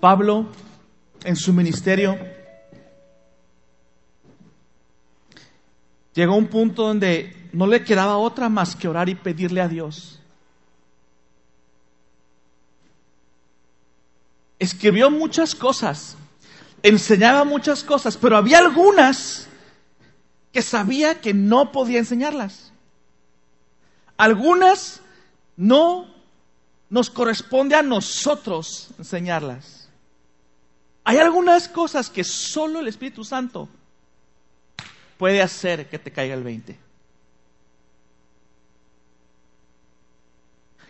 Pablo, en su ministerio, llegó a un punto donde no le quedaba otra más que orar y pedirle a Dios. Escribió muchas cosas, enseñaba muchas cosas, pero había algunas que sabía que no podía enseñarlas. Algunas no nos corresponde a nosotros enseñarlas. Hay algunas cosas que solo el Espíritu Santo puede hacer que te caiga el 20.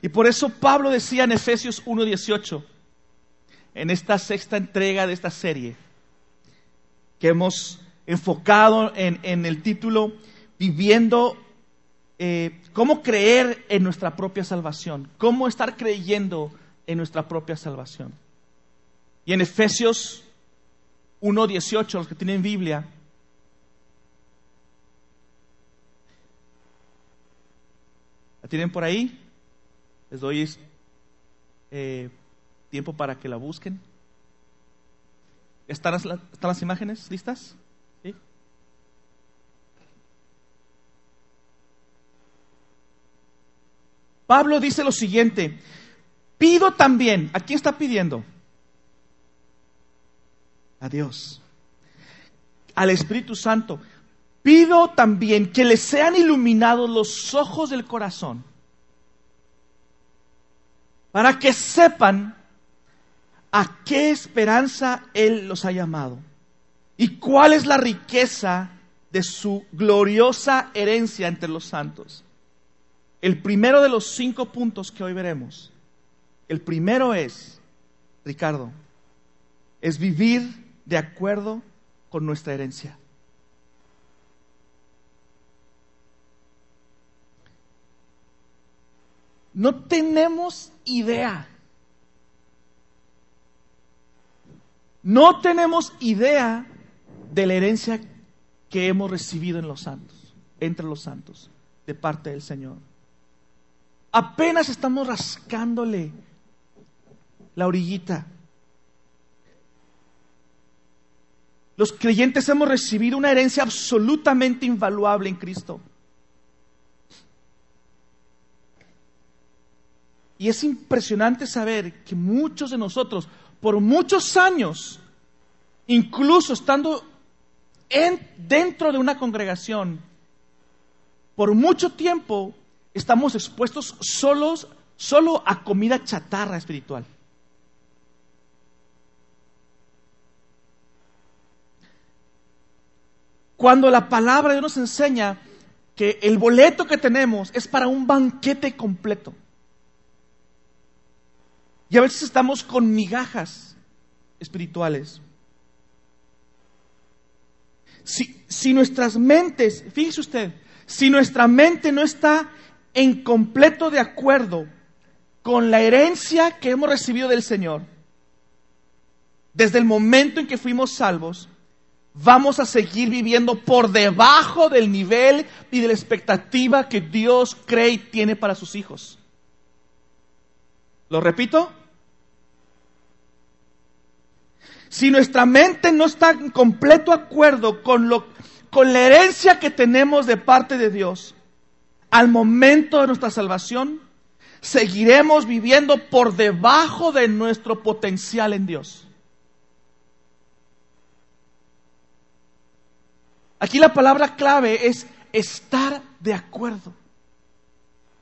Y por eso Pablo decía en Efesios 1.18, en esta sexta entrega de esta serie, que hemos enfocado en, el título Viviendo, eh, cómo creer en nuestra propia salvación, cómo estar creyendo en nuestra propia salvación. Y en Efesios 1.18, los que tienen Biblia, ¿La tienen por ahí? Les doy eh, tiempo para que la busquen. ¿Están las, ¿Están las imágenes listas? Pablo dice lo siguiente, pido también, ¿a quién está pidiendo? A Dios, al Espíritu Santo. Pido también que les sean iluminados los ojos del corazón para que sepan a qué esperanza Él los ha llamado y cuál es la riqueza de su gloriosa herencia entre los santos el primero de los cinco puntos que hoy veremos, el primero es, Ricardo, es vivir de acuerdo con nuestra herencia. No tenemos idea. No tenemos idea de la herencia que hemos recibido en los santos, entre los santos, de parte del Señor. Apenas estamos rascándole la orillita. Los creyentes hemos recibido una herencia absolutamente invaluable en Cristo. Y es impresionante saber que muchos de nosotros, por muchos años, incluso estando en, dentro de una congregación, por mucho tiempo estamos expuestos solos, solo a comida chatarra espiritual. Cuando la palabra de Dios nos enseña que el boleto que tenemos es para un banquete completo. Y a veces estamos con migajas espirituales. Si, si nuestras mentes, fíjese usted, si nuestra mente no está en completo de acuerdo con la herencia que hemos recibido del Señor, desde el momento en que fuimos salvos, vamos a seguir viviendo por debajo del nivel y de la expectativa que Dios cree y tiene para sus hijos. ¿Lo repito? Si nuestra mente no está en completo acuerdo con, lo, con la herencia que tenemos de parte de Dios, al momento de nuestra salvación, seguiremos viviendo por debajo de nuestro potencial en Dios. Aquí la palabra clave es estar de acuerdo.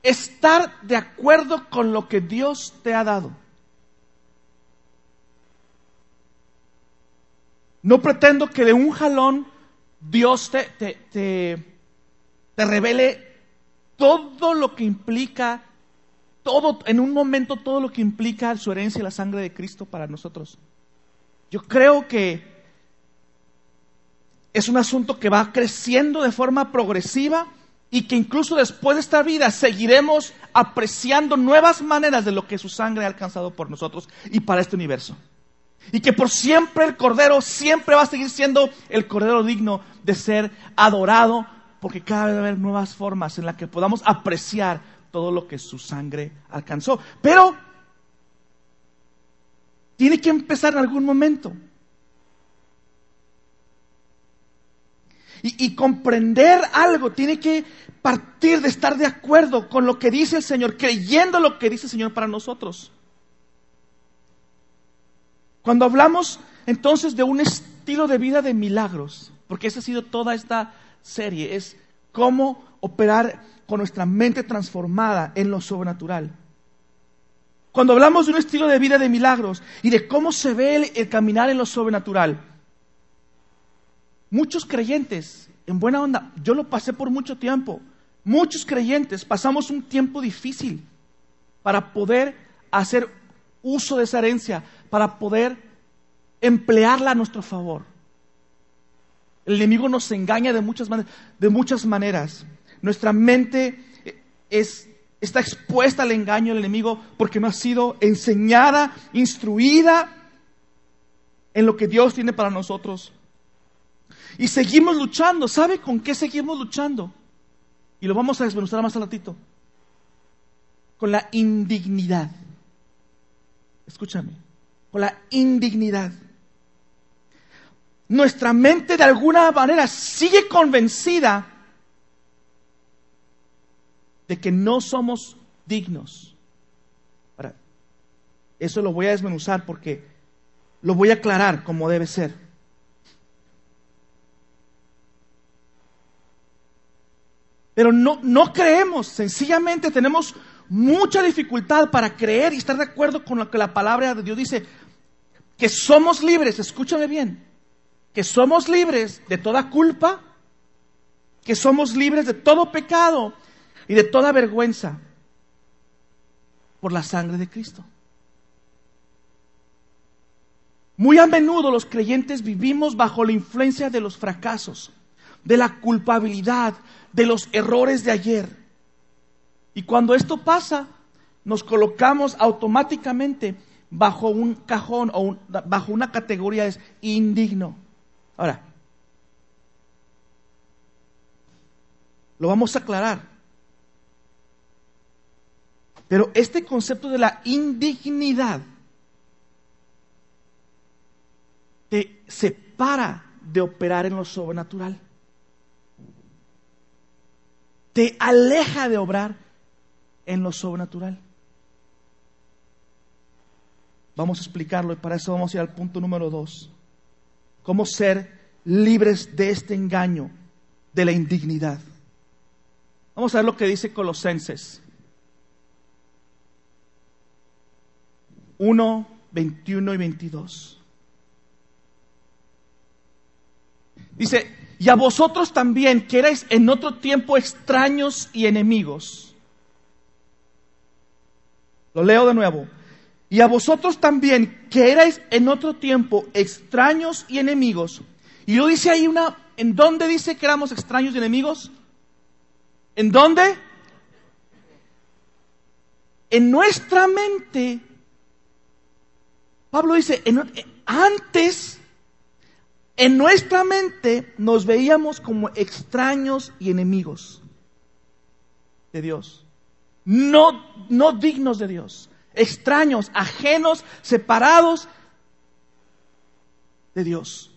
Estar de acuerdo con lo que Dios te ha dado. No pretendo que de un jalón Dios te, te, te, revele todo lo que implica, todo, en un momento, todo lo que implica su herencia y la sangre de Cristo para nosotros. Yo creo que es un asunto que va creciendo de forma progresiva y que incluso después de esta vida seguiremos apreciando nuevas maneras de lo que su sangre ha alcanzado por nosotros y para este universo. Y que por siempre el Cordero siempre va a seguir siendo el Cordero digno de ser adorado, porque cada vez va a haber nuevas formas en las que podamos apreciar todo lo que su sangre alcanzó. Pero Tiene que empezar en algún momento. Y, comprender algo tiene que partir de estar de acuerdo con lo que dice el Señor, creyendo lo que dice el Señor para nosotros. Cuando hablamos entonces de un estilo de vida de milagros, porque esa ha sido toda esta serie, es cómo operar con nuestra mente transformada en lo sobrenatural. Cuando hablamos de un estilo de vida de milagros y de cómo se ve el, caminar en lo sobrenatural, muchos creyentes, en buena onda, yo lo pasé por mucho tiempo, muchos creyentes pasamos un tiempo difícil para poder hacer uso de esa herencia, para poder emplearla a nuestro favor. El enemigo nos engaña de muchas, maneras, de muchas maneras. Nuestra mente es, está expuesta al engaño del enemigo porque no ha sido enseñada, instruida en lo que Dios tiene para nosotros. Y seguimos luchando. ¿Sabe con qué seguimos luchando? Y lo vamos a desmenuzar más al ratito. Con la indignidad. Escúchame. Con la indignidad. Nuestra mente de alguna manera sigue convencida de que no somos dignos. Ahora, eso lo voy a desmenuzar porque lo voy a aclarar como debe ser. Pero no, no creemos, sencillamente tenemos mucha dificultad para creer y estar de acuerdo con lo que la palabra de Dios dice, que somos libres, escúchame bien, que somos libres de toda culpa, que somos libres de todo pecado y de toda vergüenza por la sangre de Cristo. Muy a menudo los creyentes vivimos bajo la influencia de los fracasos, de la culpabilidad, de los errores de ayer. Y cuando esto pasa, nos colocamos automáticamente bajo un cajón o bajo una categoría es indigno. Ahora, lo vamos a aclarar. Pero este concepto de la indignidad te separa de operar en lo sobrenatural. Te aleja de obrar en lo sobrenatural. Vamos a explicarlo y para eso vamos a ir al punto número dos. Cómo ser libres de este engaño, de la indignidad. Vamos a ver lo que dice Colosenses 1, 21 y 22. Dice, y a vosotros también, que erais en otro tiempo extraños y enemigos. Lo leo de nuevo. Y a vosotros también, que erais en otro tiempo extraños y enemigos. Y lo dice ahí una, ¿en dónde dice que éramos extraños y enemigos? ¿En dónde? En nuestra mente Pablo dice, antes en nuestra mente nos veíamos como extraños y enemigos de Dios. No, no dignos de Dios. Extraños, ajenos, separados de Dios.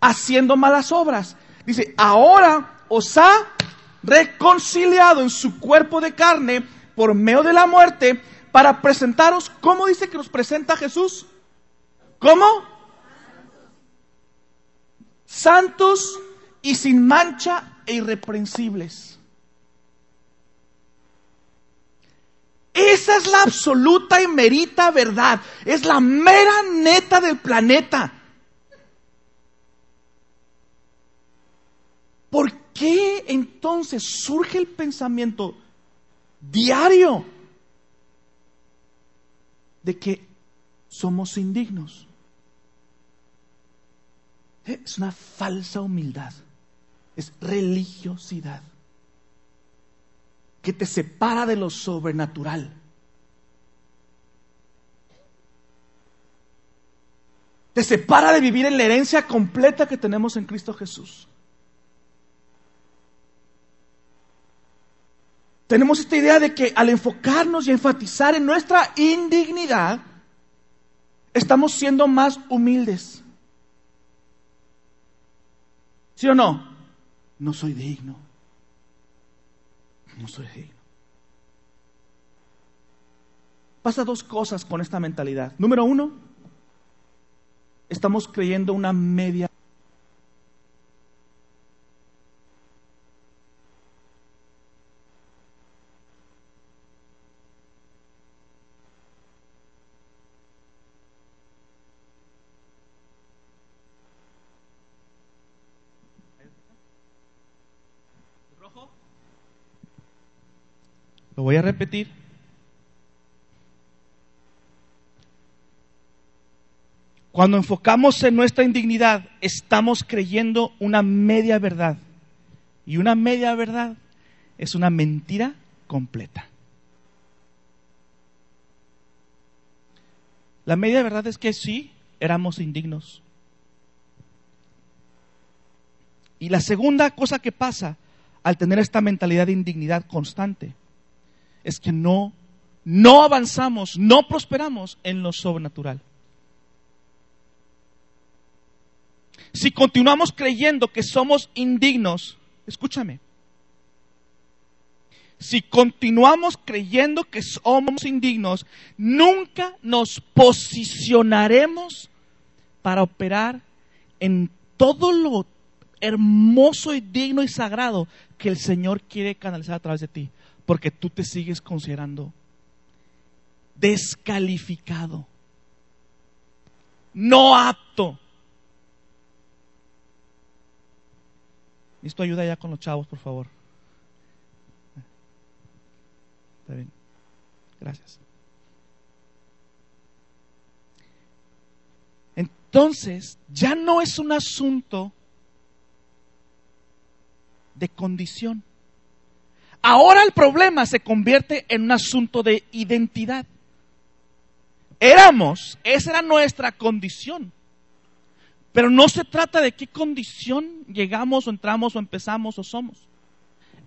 Haciendo malas obras. Dice, ahora os ha reconciliado en su cuerpo de carne por medio de la muerte para presentaros, ¿cómo dice que nos presenta Jesús? ¿Cómo? Santos y sin mancha e irreprensibles. Esa es la absoluta y merita verdad. Es la mera neta del planeta. ¿Por qué entonces surge el pensamiento diario de que somos indignos. Es una falsa humildad, es religiosidad que te separa de lo sobrenatural. Te separa de vivir en la herencia completa que tenemos en Cristo Jesús. tenemos esta idea de que al enfocarnos y enfatizar en nuestra indignidad, estamos siendo más humildes. ¿Sí o no? No soy digno. No soy digno. Pasa dos cosas con esta mentalidad. Número uno, estamos creyendo una media Lo voy a repetir. Cuando enfocamos en nuestra indignidad, estamos creyendo una media verdad. Y una media verdad es una mentira completa. La media verdad es que sí, éramos indignos. Y la segunda cosa que pasa al tener esta mentalidad de indignidad constante es que no, no avanzamos, no prosperamos en lo sobrenatural. Si continuamos creyendo que somos indignos, escúchame, si continuamos creyendo que somos indignos, nunca nos posicionaremos para operar en todo lo hermoso y digno y sagrado que el Señor quiere canalizar a través de ti porque tú te sigues considerando descalificado, no apto. Esto ayuda ya con los chavos, por favor. Está bien. Gracias. Entonces, ya no es un asunto de condición. Ahora el problema se convierte en un asunto de identidad. Éramos, esa era nuestra condición. Pero no se trata de qué condición llegamos o entramos o empezamos o somos.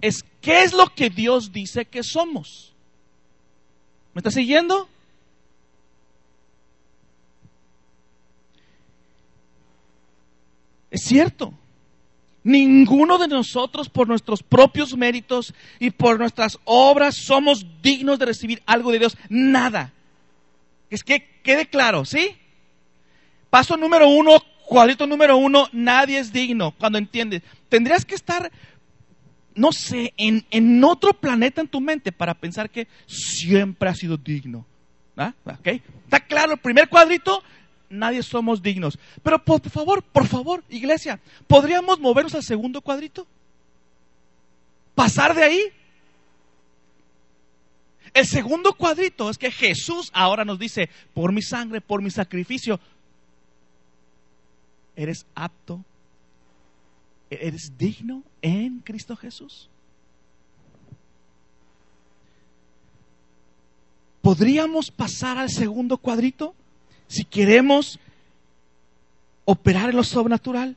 Es qué es lo que Dios dice que somos. ¿Me está siguiendo? Es cierto. Ninguno de nosotros por nuestros propios méritos y por nuestras obras somos dignos de recibir algo de Dios. Nada. Es que quede claro, ¿sí? Paso número uno, cuadrito número uno, nadie es digno. Cuando entiendes, tendrías que estar, no sé, en, otro planeta en tu mente para pensar que siempre has sido digno. ¿Ah? ¿Okay? ¿Está claro? El primer cuadrito, nadie somos dignos. Pero por favor, por favor, iglesia, ¿podríamos movernos al segundo cuadrito? ¿Pasar de ahí? El segundo cuadrito es que Jesús ahora nos dice, por mi sangre, por mi sacrificio, eres apto, eres digno en Cristo Jesús. ¿Podríamos pasar al segundo cuadrito? Si queremos operar en lo sobrenatural.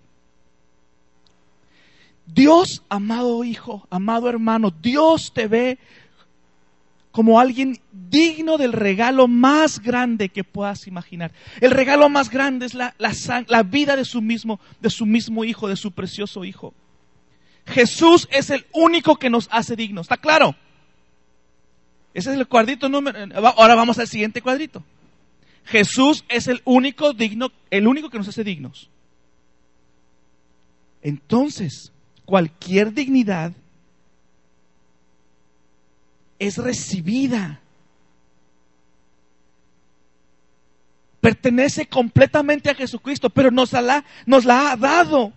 Dios, amado hijo, amado hermano, Dios te ve como alguien digno del regalo más grande que puedas imaginar. El regalo más grande es la, la, vida de su mismo, de su mismo hijo, de su precioso hijo. Jesús es el único que nos hace dignos. ¿Está claro? Ese es el cuadrito número. Ahora vamos al siguiente cuadrito. Jesús es el único digno, el único que nos hace dignos. Entonces, cualquier dignidad es recibida. Pertenece completamente a Jesucristo, pero nos la, nos la ha dado.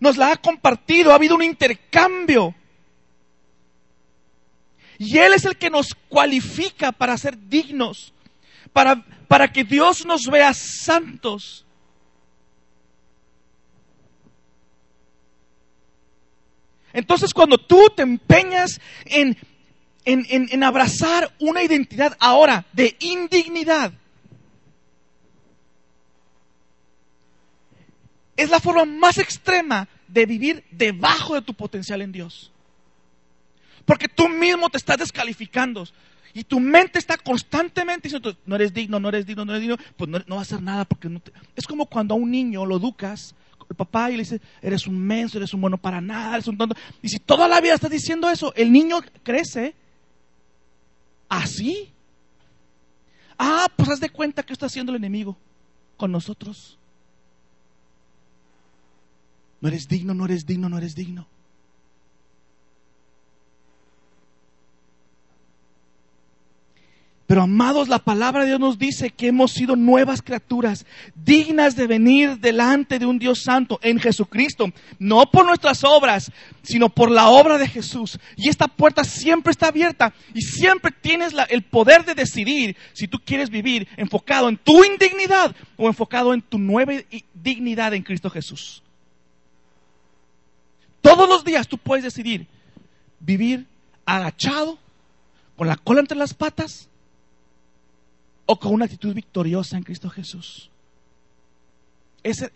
Nos la ha compartido, ha habido un intercambio. Y Él es el que nos cualifica para ser dignos para, para que Dios nos vea santos. Entonces cuando tú te empeñas en, en, en, abrazar una identidad ahora de indignidad, es la forma más extrema de vivir debajo de tu potencial en Dios. Porque tú mismo te estás descalificando. Y tu mente está constantemente diciendo, no eres digno, no eres digno, no eres digno, pues no, va a hacer nada porque no te... Es como cuando a un niño lo educas, el papá y le dice, eres un menso, eres un bueno para nada, eres un tonto. Y si toda la vida estás diciendo eso, el niño crece así. Ah, pues haz de cuenta que está haciendo el enemigo con nosotros. No eres digno, no eres digno, no eres digno. Pero amados, la palabra de Dios nos dice que hemos sido nuevas criaturas, dignas de venir delante de un Dios santo en Jesucristo, no por nuestras obras, sino por la obra de Jesús. Y esta puerta siempre está abierta y siempre tienes el poder de decidir si tú quieres vivir enfocado en tu indignidad o enfocado en tu nueva dignidad en Cristo Jesús. Todos los días tú puedes decidir vivir agachado, con la cola entre las patas, o con una actitud victoriosa en Cristo Jesús.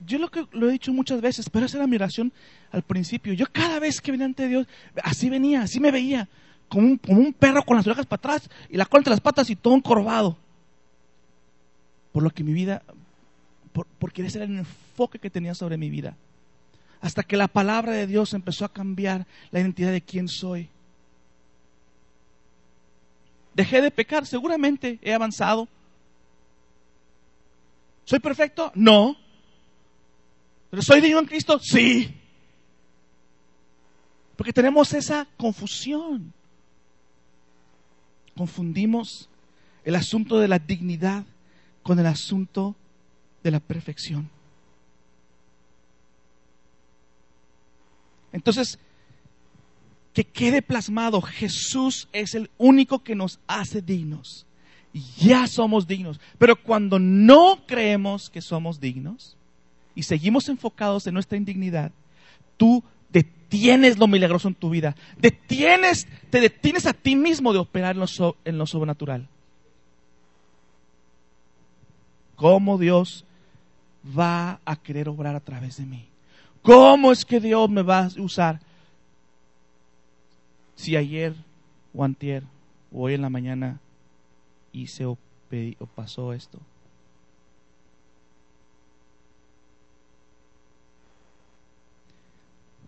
yo lo, que, lo he dicho muchas veces, pero esa era mi oración al principio. Yo cada vez que venía ante Dios, así venía, así me veía, como un, perro con las orejas para atrás y la cola entre las patas y todo encorvado. Por lo que mi vida, por, porque ese era el enfoque que tenía sobre mi vida. Hasta que la palabra de Dios empezó a cambiar la identidad de quién soy. Dejé de pecar, seguramente he avanzado, ¿Soy perfecto? No. ¿Pero soy digno en Cristo? Sí. Porque tenemos esa confusión. Confundimos el asunto de la dignidad con el asunto de la perfección. Entonces, que quede plasmado, Jesús es el único que nos hace dignos ya somos dignos. Pero cuando no creemos que somos dignos y seguimos enfocados en nuestra indignidad, tú detienes lo milagroso en tu vida. Detienes, te detienes a ti mismo de operar en lo, en lo sobrenatural. ¿Cómo Dios va a querer obrar a través de mí? ¿Cómo es que Dios me va a usar? Si ayer o antier o hoy en la mañana o, o pasó esto.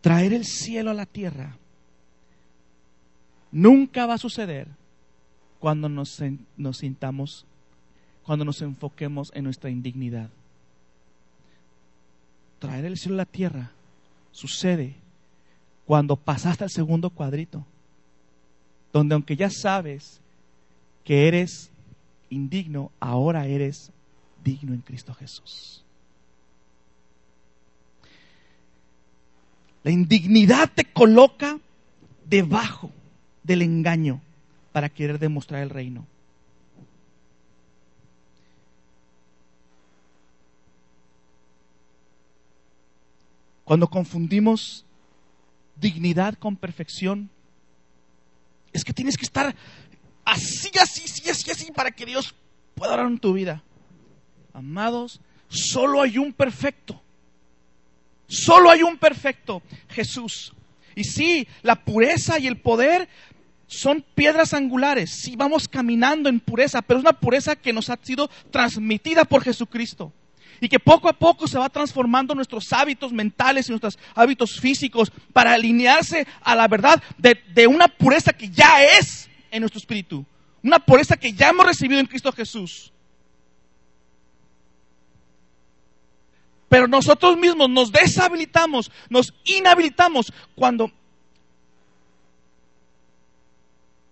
Traer el cielo a la tierra nunca va a suceder cuando nos, nos sintamos, cuando nos enfoquemos en nuestra indignidad. Traer el cielo a la tierra sucede cuando pasaste al segundo cuadrito, donde aunque ya sabes que eres indigno, ahora eres digno en Cristo Jesús. La indignidad te coloca debajo del engaño para querer demostrar el reino. Cuando confundimos dignidad con perfección, es que tienes que estar así, así, así, así, así, para que Dios pueda orar en tu vida. Amados, solo hay un perfecto. Solo hay un perfecto, Jesús. Y sí, la pureza y el poder son piedras angulares. Sí, vamos caminando en pureza, pero es una pureza que nos ha sido transmitida por Jesucristo. Y que poco a poco se va transformando nuestros hábitos mentales y nuestros hábitos físicos para alinearse a la verdad de, de una pureza que ya es en nuestro espíritu. Una pureza que ya hemos recibido en Cristo Jesús. Pero nosotros mismos nos deshabilitamos, nos inhabilitamos cuando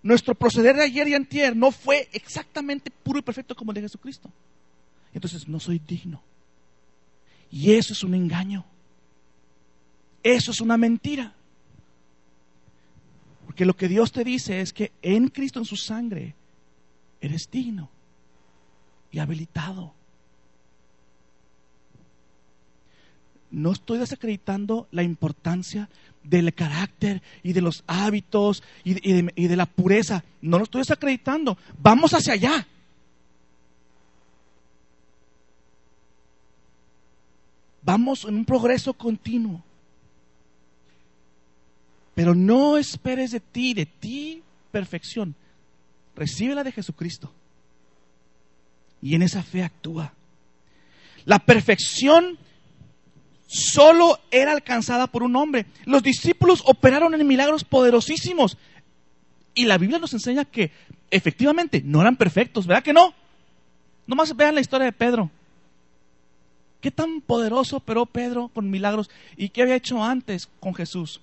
nuestro proceder de ayer y antier no fue exactamente puro y perfecto como el de Jesucristo. Entonces no soy digno. Y eso es un engaño. Eso es una mentira. Porque lo que Dios te dice es que en Cristo, en su sangre, eres digno y habilitado. No estoy desacreditando la importancia del carácter y de los hábitos y de, y de, la pureza. No lo estoy desacreditando. Vamos hacia allá. Vamos en un progreso continuo. Pero no esperes de ti, de ti perfección. Recíbela de Jesucristo. Y en esa fe actúa. La perfección solo era alcanzada por un hombre. Los discípulos operaron en milagros poderosísimos. Y la Biblia nos enseña que efectivamente no eran perfectos, ¿verdad que no? Nomás vean la historia de Pedro. ¿Qué tan poderoso operó Pedro con milagros? ¿Y qué había hecho antes con Jesús?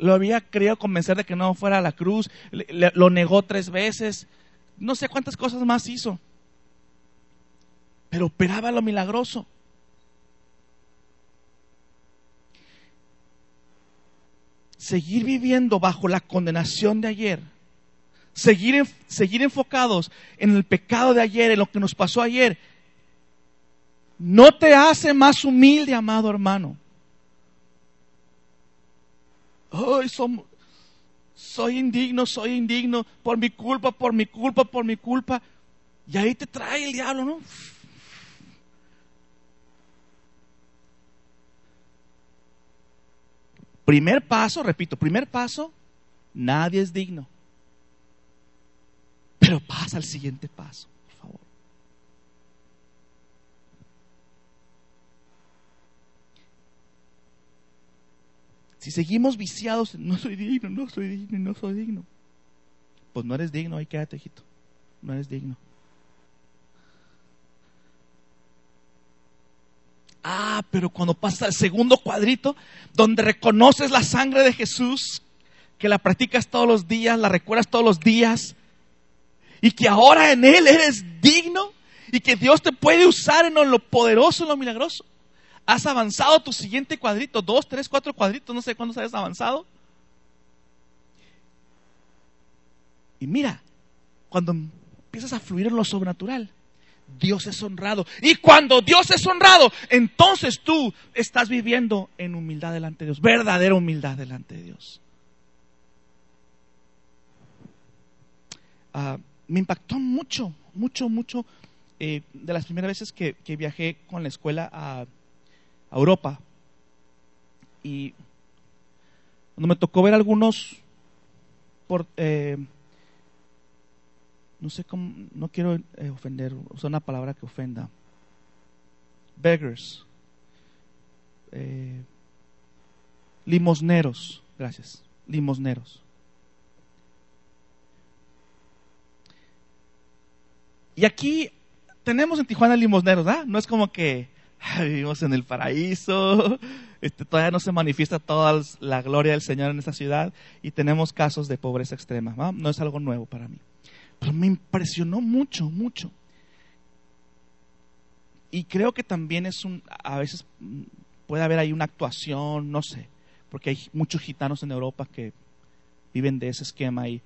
Lo había querido convencer de que no fuera a la cruz, lo negó tres veces, no sé cuántas cosas más hizo. Pero operaba lo milagroso. Seguir viviendo bajo la condenación de ayer seguir, seguir enfocados en el pecado de ayer, en lo que nos pasó ayer, no te hace más humilde, amado hermano. Ay, soy indigno, soy indigno, por mi culpa, por mi culpa, por mi culpa. Y ahí te trae el diablo, ¿no? Primer paso, repito, primer paso, nadie es digno. Pero pasa al siguiente paso, por favor. Si seguimos viciados, no soy digno, no soy digno, no soy digno. Pues no eres digno, ahí quédate, hijito. No eres digno. Ah, pero cuando pasa el segundo cuadrito, donde reconoces la sangre de Jesús, que la practicas todos los días, la recuerdas todos los días, y que ahora en Él eres digno y que Dios te puede usar en lo poderoso, en lo milagroso. Has avanzado tu siguiente cuadrito, dos, tres, cuatro cuadritos, no sé cuántos hayas avanzado. Y mira, cuando empiezas a fluir en lo sobrenatural, Dios es honrado. Y cuando Dios es honrado, entonces tú estás viviendo en humildad delante de Dios, verdadera humildad delante de Dios. Ah, me impactó mucho, mucho, mucho eh, de las primeras veces que, viajé con la escuela a, Europa. Y cuando me tocó ver algunos, por, eh, no sé cómo, no quiero eh, ofender, usar una palabra que ofenda, beggars, limosneros, gracias, limosneros. Y aquí tenemos en Tijuana limosneros, ¿ah? No es como que vivimos en el paraíso, este, todavía no se manifiesta toda la gloria del Señor en esta ciudad y tenemos casos de pobreza extrema. No es algo nuevo para mí. Pero me impresionó mucho, mucho. Y creo que también es un, a veces puede haber ahí una actuación, no sé, porque hay muchos gitanos en Europa que viven de ese esquema y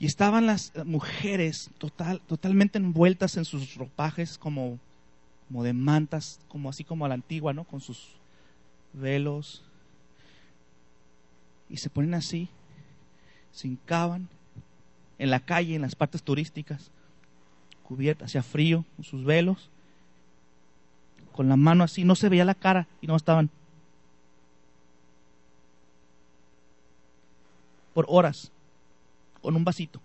y estaban las mujeres total, totalmente envueltas en sus ropajes como, como de mantas, como así como a la antigua, ¿no? Con sus velos. Y se ponen así, se hincaban en la calle, en las partes turísticas, cubiertas, hacía frío, con sus velos, con la mano así, no se veía la cara y no estaban por horas con un vasito.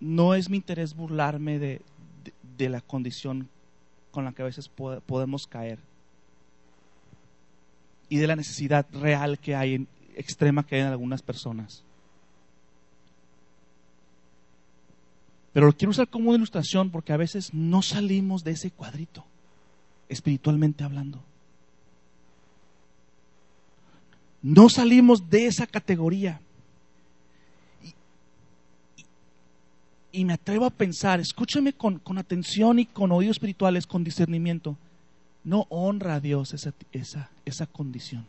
No es mi interés burlarme de, la condición con la que a veces podemos caer y de la necesidad real que hay, extrema que hay en algunas personas. Pero lo quiero usar como una ilustración porque a veces no salimos de ese cuadrito, espiritualmente hablando. No salimos de esa categoría. Y, me atrevo a pensar, escúchame con, atención y con oídos espirituales, con discernimiento. No honra a Dios esa, esa, esa condición.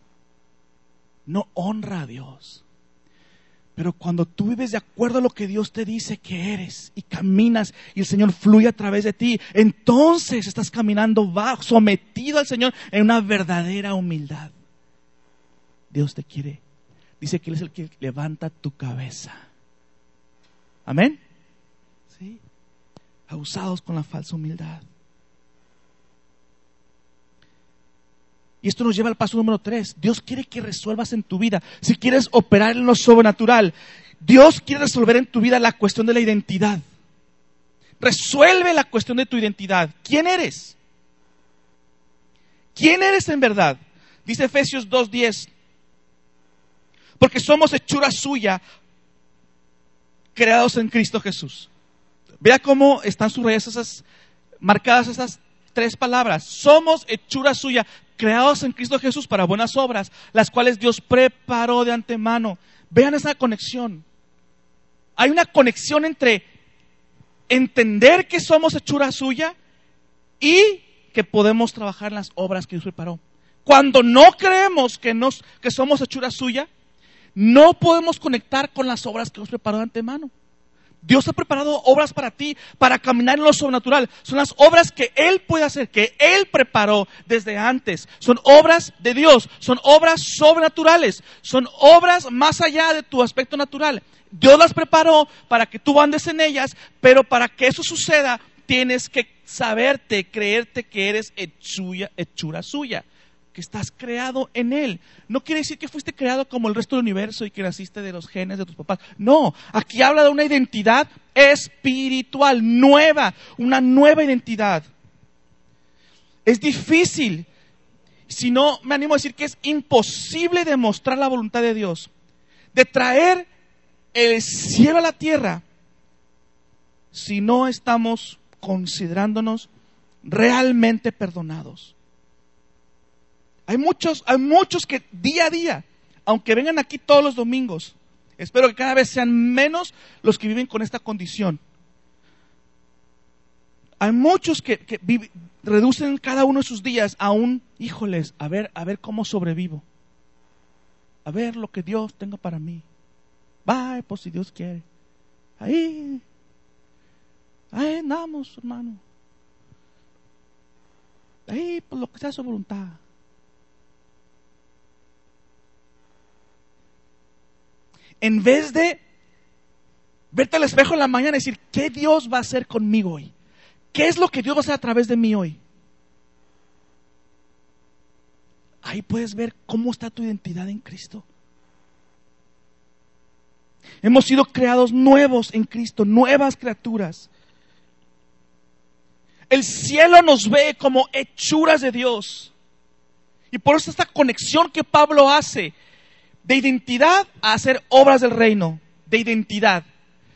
No honra a Dios. Pero cuando tú vives de acuerdo a lo que Dios te dice que eres y caminas y el Señor fluye a través de ti, entonces estás caminando bajo, sometido al Señor en una verdadera humildad. Dios te quiere. Dice que Él es el que levanta tu cabeza. Amén. Abusados con la falsa humildad. Y esto nos lleva al paso número tres. Dios quiere que resuelvas en tu vida. Si quieres operar en lo sobrenatural, Dios quiere resolver en tu vida la cuestión de la identidad. Resuelve la cuestión de tu identidad. ¿Quién eres? ¿Quién eres en verdad? Dice Efesios 2.10. Porque somos hechura suya, creados en Cristo Jesús. Vea cómo están subrayadas esas, marcadas esas tres palabras. Somos hechura suya, creados en Cristo Jesús para buenas obras, las cuales Dios preparó de antemano. Vean esa conexión. Hay una conexión entre entender que somos hechura suya y que podemos trabajar en las obras que Dios preparó. Cuando no creemos que, que somos hechura suya, no podemos conectar con las obras que Dios preparó de antemano. Dios ha preparado obras para ti, para caminar en lo sobrenatural. Son las obras que Él puede hacer, que Él preparó desde antes. Son obras de Dios, son obras sobrenaturales, son obras más allá de tu aspecto natural. Dios las preparó para que tú andes en ellas, pero para que eso suceda tienes que saberte, creerte que eres hechura suya estás creado en Él. No quiere decir que fuiste creado como el resto del universo y que naciste de los genes de tus papás. No, aquí habla de una identidad espiritual, nueva, una nueva identidad. Es difícil, si no me animo a decir que es imposible demostrar la voluntad de Dios, de traer el cielo a la tierra, si no estamos considerándonos realmente perdonados. Hay muchos, hay muchos que día a día, aunque vengan aquí todos los domingos, espero que cada vez sean menos los que viven con esta condición. Hay muchos que, reducen cada uno de sus días a un, híjoles, a ver, a ver cómo sobrevivo. A ver lo que Dios tenga para mí. Bye, pues si Dios quiere. Ahí, ahí andamos, hermano. Ahí, pues lo que sea su voluntad. En vez de verte al espejo en la mañana y decir, ¿qué Dios va a hacer conmigo hoy? ¿Qué es lo que Dios va a hacer a través de mí hoy? Ahí puedes ver cómo está tu identidad en Cristo. Hemos sido creados nuevos en Cristo, nuevas criaturas. El cielo nos ve como hechuras de Dios. Y por eso esta conexión que Pablo hace de identidad a hacer obras del reino. De identidad.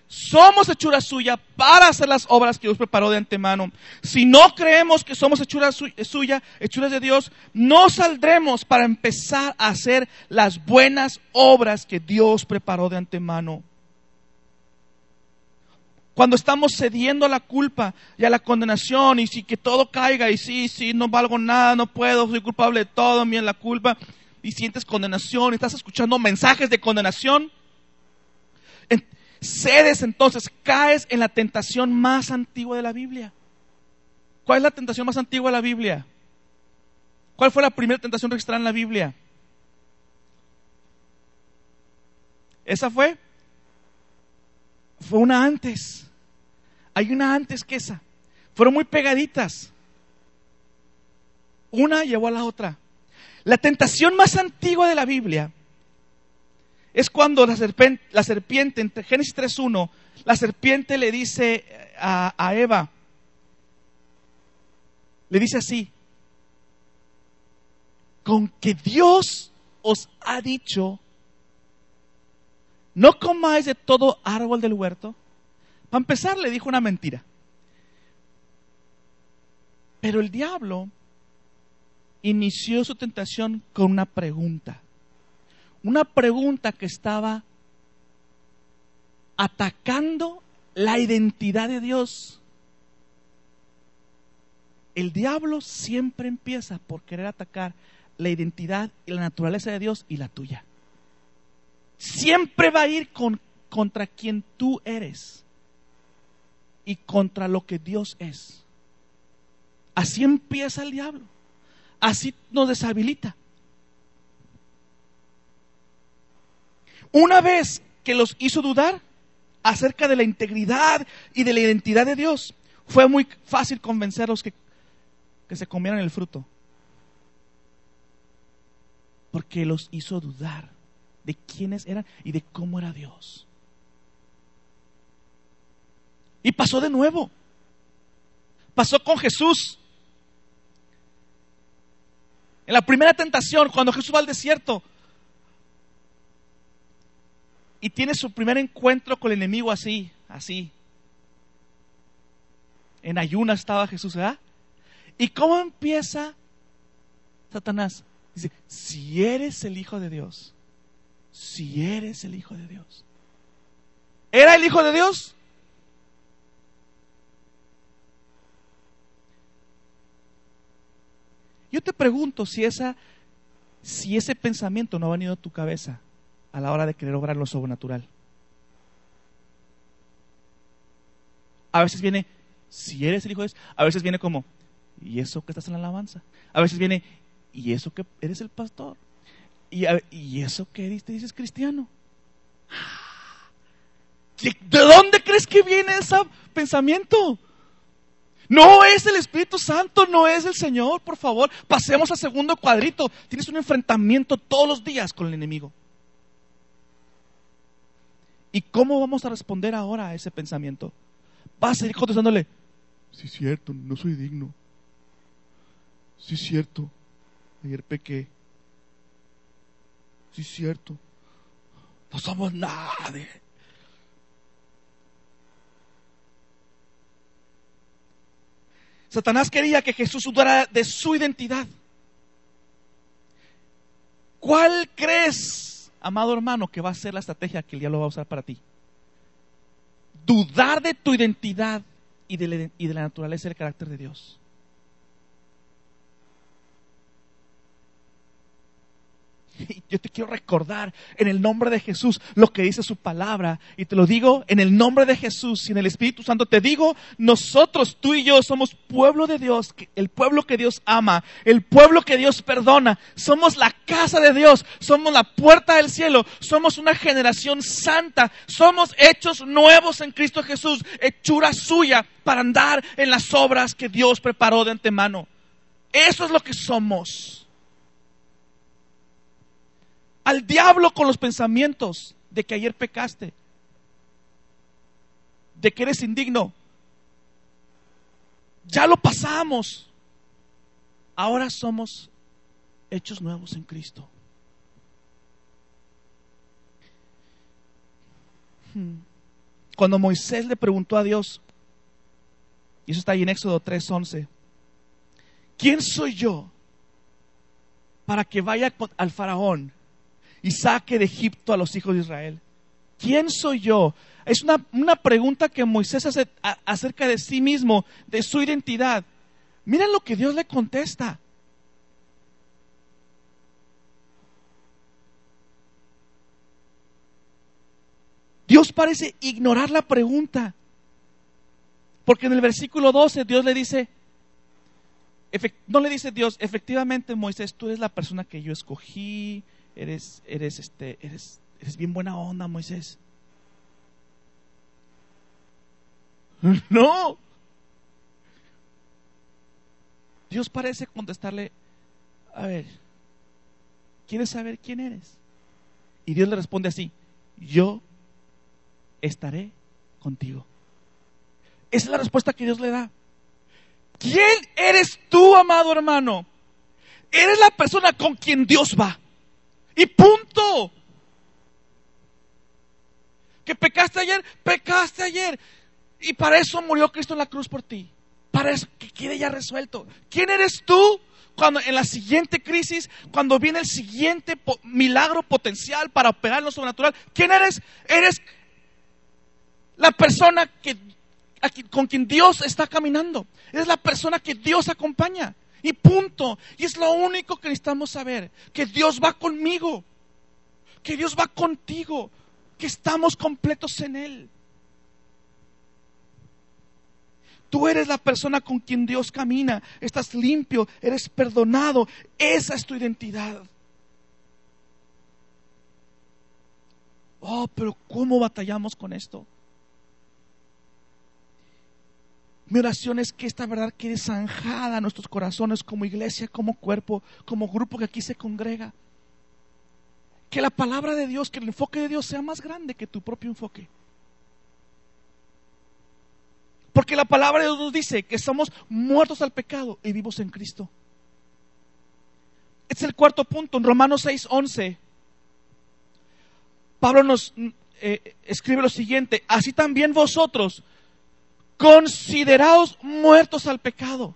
Somos hechura suya para hacer las obras que Dios preparó de antemano. Si no creemos que somos hechura suya, hechuras de Dios, no saldremos para empezar a hacer las buenas obras que Dios preparó de antemano. Cuando estamos cediendo a la culpa y a la condenación y si que todo caiga y sí, sí, no valgo nada, no puedo, soy culpable de todo, miren la culpa, y sientes condenación, estás escuchando mensajes de condenación, cedes entonces, caes en la tentación más antigua de la Biblia. ¿Cuál es la tentación más antigua de la Biblia? ¿Cuál fue la primera tentación registrada en la Biblia? ¿Esa fue? Fue una antes. Hay una antes que esa. Fueron muy pegaditas. Una llevó a la otra. La tentación más antigua de la Biblia es cuando la serpiente, la serpiente en Génesis 3.1, la serpiente le dice a, a Eva, le dice así, con que Dios os ha dicho, no comáis de todo árbol del huerto. Para empezar, le dijo una mentira. Pero el diablo inició su tentación con una pregunta. Una pregunta que estaba atacando la identidad de Dios. El diablo siempre empieza por querer atacar la identidad y la naturaleza de Dios y la tuya. Siempre va a ir con, contra quien tú eres y contra lo que Dios es. Así empieza el diablo así nos deshabilita. Una vez que los hizo dudar acerca de la integridad y de la identidad de Dios, fue muy fácil convencerlos que, que se comieran el fruto. Porque los hizo dudar de quiénes eran y de cómo era Dios. Y pasó de nuevo. Pasó con Jesús. En la primera tentación, cuando Jesús va al desierto y tiene su primer encuentro con el enemigo así, así. En ayunas estaba Jesús, ¿verdad? ¿Y cómo empieza Satanás? Dice, si eres el Hijo de Dios, si eres el Hijo de Dios. ¿Era el Hijo de Dios? Yo te pregunto si, esa, si ese pensamiento no ha venido a tu cabeza a la hora de querer obrar lo sobrenatural. A veces viene, si eres el hijo de Dios, a veces viene como, ¿y eso que estás en la alabanza? A veces viene, ¿y eso que eres el pastor? ¿Y, ¿y eso que eres, te dices cristiano? ¿De dónde crees que viene ese pensamiento? No es el Espíritu Santo, no es el Señor, por favor. Pasemos al segundo cuadrito. Tienes un enfrentamiento todos los días con el enemigo. ¿Y cómo vamos a responder ahora a ese pensamiento? Vas a seguir contestándole, sí es cierto, no soy digno. Sí es cierto, ayer pequé. Sí es cierto, no somos nadie. Satanás quería que Jesús dudara de su identidad. ¿Cuál crees, amado hermano, que va a ser la estrategia que el diablo va a usar para ti? Dudar de tu identidad y de la, y de la naturaleza y el carácter de Dios. Yo te quiero recordar en el nombre de Jesús lo que dice su palabra. Y te lo digo en el nombre de Jesús y en el Espíritu Santo. Te digo, nosotros, tú y yo, somos pueblo de Dios, el pueblo que Dios ama, el pueblo que Dios perdona. Somos la casa de Dios, somos la puerta del cielo, somos una generación santa, somos hechos nuevos en Cristo Jesús, hechura suya para andar en las obras que Dios preparó de antemano. Eso es lo que somos al diablo con los pensamientos de que ayer pecaste, de que eres indigno. Ya lo pasamos. Ahora somos hechos nuevos en Cristo. Hmm. Cuando Moisés le preguntó a Dios, y eso está ahí en Éxodo 3:11, ¿quién soy yo para que vaya al faraón y saque de Egipto a los hijos de Israel? ¿Quién soy yo? Es una, pregunta que Moisés hace acerca de sí mismo, de su identidad. Miren lo que Dios le contesta. Dios parece ignorar la pregunta. Porque en el versículo 12 Dios le dice, no le dice Dios, efectivamente Moisés, tú eres la persona que yo escogí, eres, eres, este, eres, eres bien buena onda, Moisés. No. Dios parece contestarle, a ver, ¿quieres saber quién eres? Y Dios le responde así, yo estaré contigo. Esa es la respuesta que Dios le da. ¿Quién eres tú, amado hermano? Eres la persona con quien Dios va. Y punto. Que pecaste ayer, pecaste ayer. Y para eso murió Cristo en la cruz por ti. Para eso que quede ya resuelto. ¿Quién eres tú? Cuando en la siguiente crisis, cuando viene el siguiente milagro potencial para operar en lo sobrenatural, ¿quién eres? Eres la persona que, con quien Dios está caminando. Eres la persona que Dios acompaña. Y punto. Y es lo único que necesitamos saber. Que Dios va conmigo. Que Dios va contigo. Que estamos completos en Él. Tú eres la persona con quien Dios camina. Estás limpio, eres perdonado. Esa es tu identidad. Oh, pero ¿cómo batallamos con esto? Mi oración es que esta verdad quede zanjada en nuestros corazones como iglesia, como cuerpo, como grupo que aquí se congrega. Que la palabra de Dios, que el enfoque de Dios sea más grande que tu propio enfoque. Porque la palabra de Dios nos dice que somos muertos al pecado y vivos en Cristo. Este es el cuarto punto, en Romanos 6, 11. Pablo nos eh, escribe lo siguiente, así también vosotros, consideraos muertos al pecado.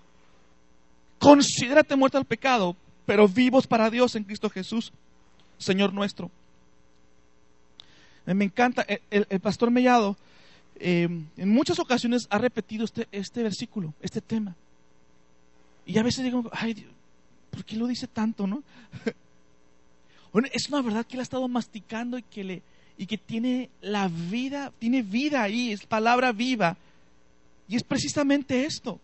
Considérate muerto al pecado, pero vivos para Dios en Cristo Jesús, Señor nuestro. Me encanta, el, pastor Mellado eh, en muchas ocasiones ha repetido este, este versículo, este tema. Y a veces digo, ay Dios, ¿por qué lo dice tanto, no? es una verdad que él ha estado masticando y que le y que tiene la vida, tiene vida ahí, es palabra viva. Y es precisamente esto.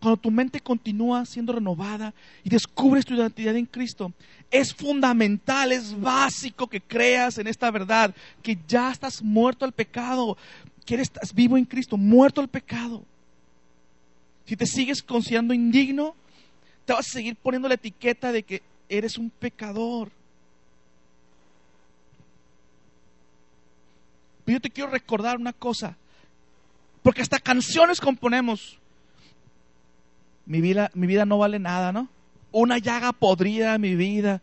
Cuando tu mente continúa siendo renovada y descubres tu identidad en Cristo, es fundamental, es básico que creas en esta verdad, que ya estás muerto al pecado, que eres vivo en Cristo, muerto al pecado. Si te sigues considerando indigno, te vas a seguir poniendo la etiqueta de que eres un pecador. Pero yo te quiero recordar una cosa, porque hasta canciones componemos. Mi vida, mi vida no vale nada, ¿no? Una llaga podrida mi vida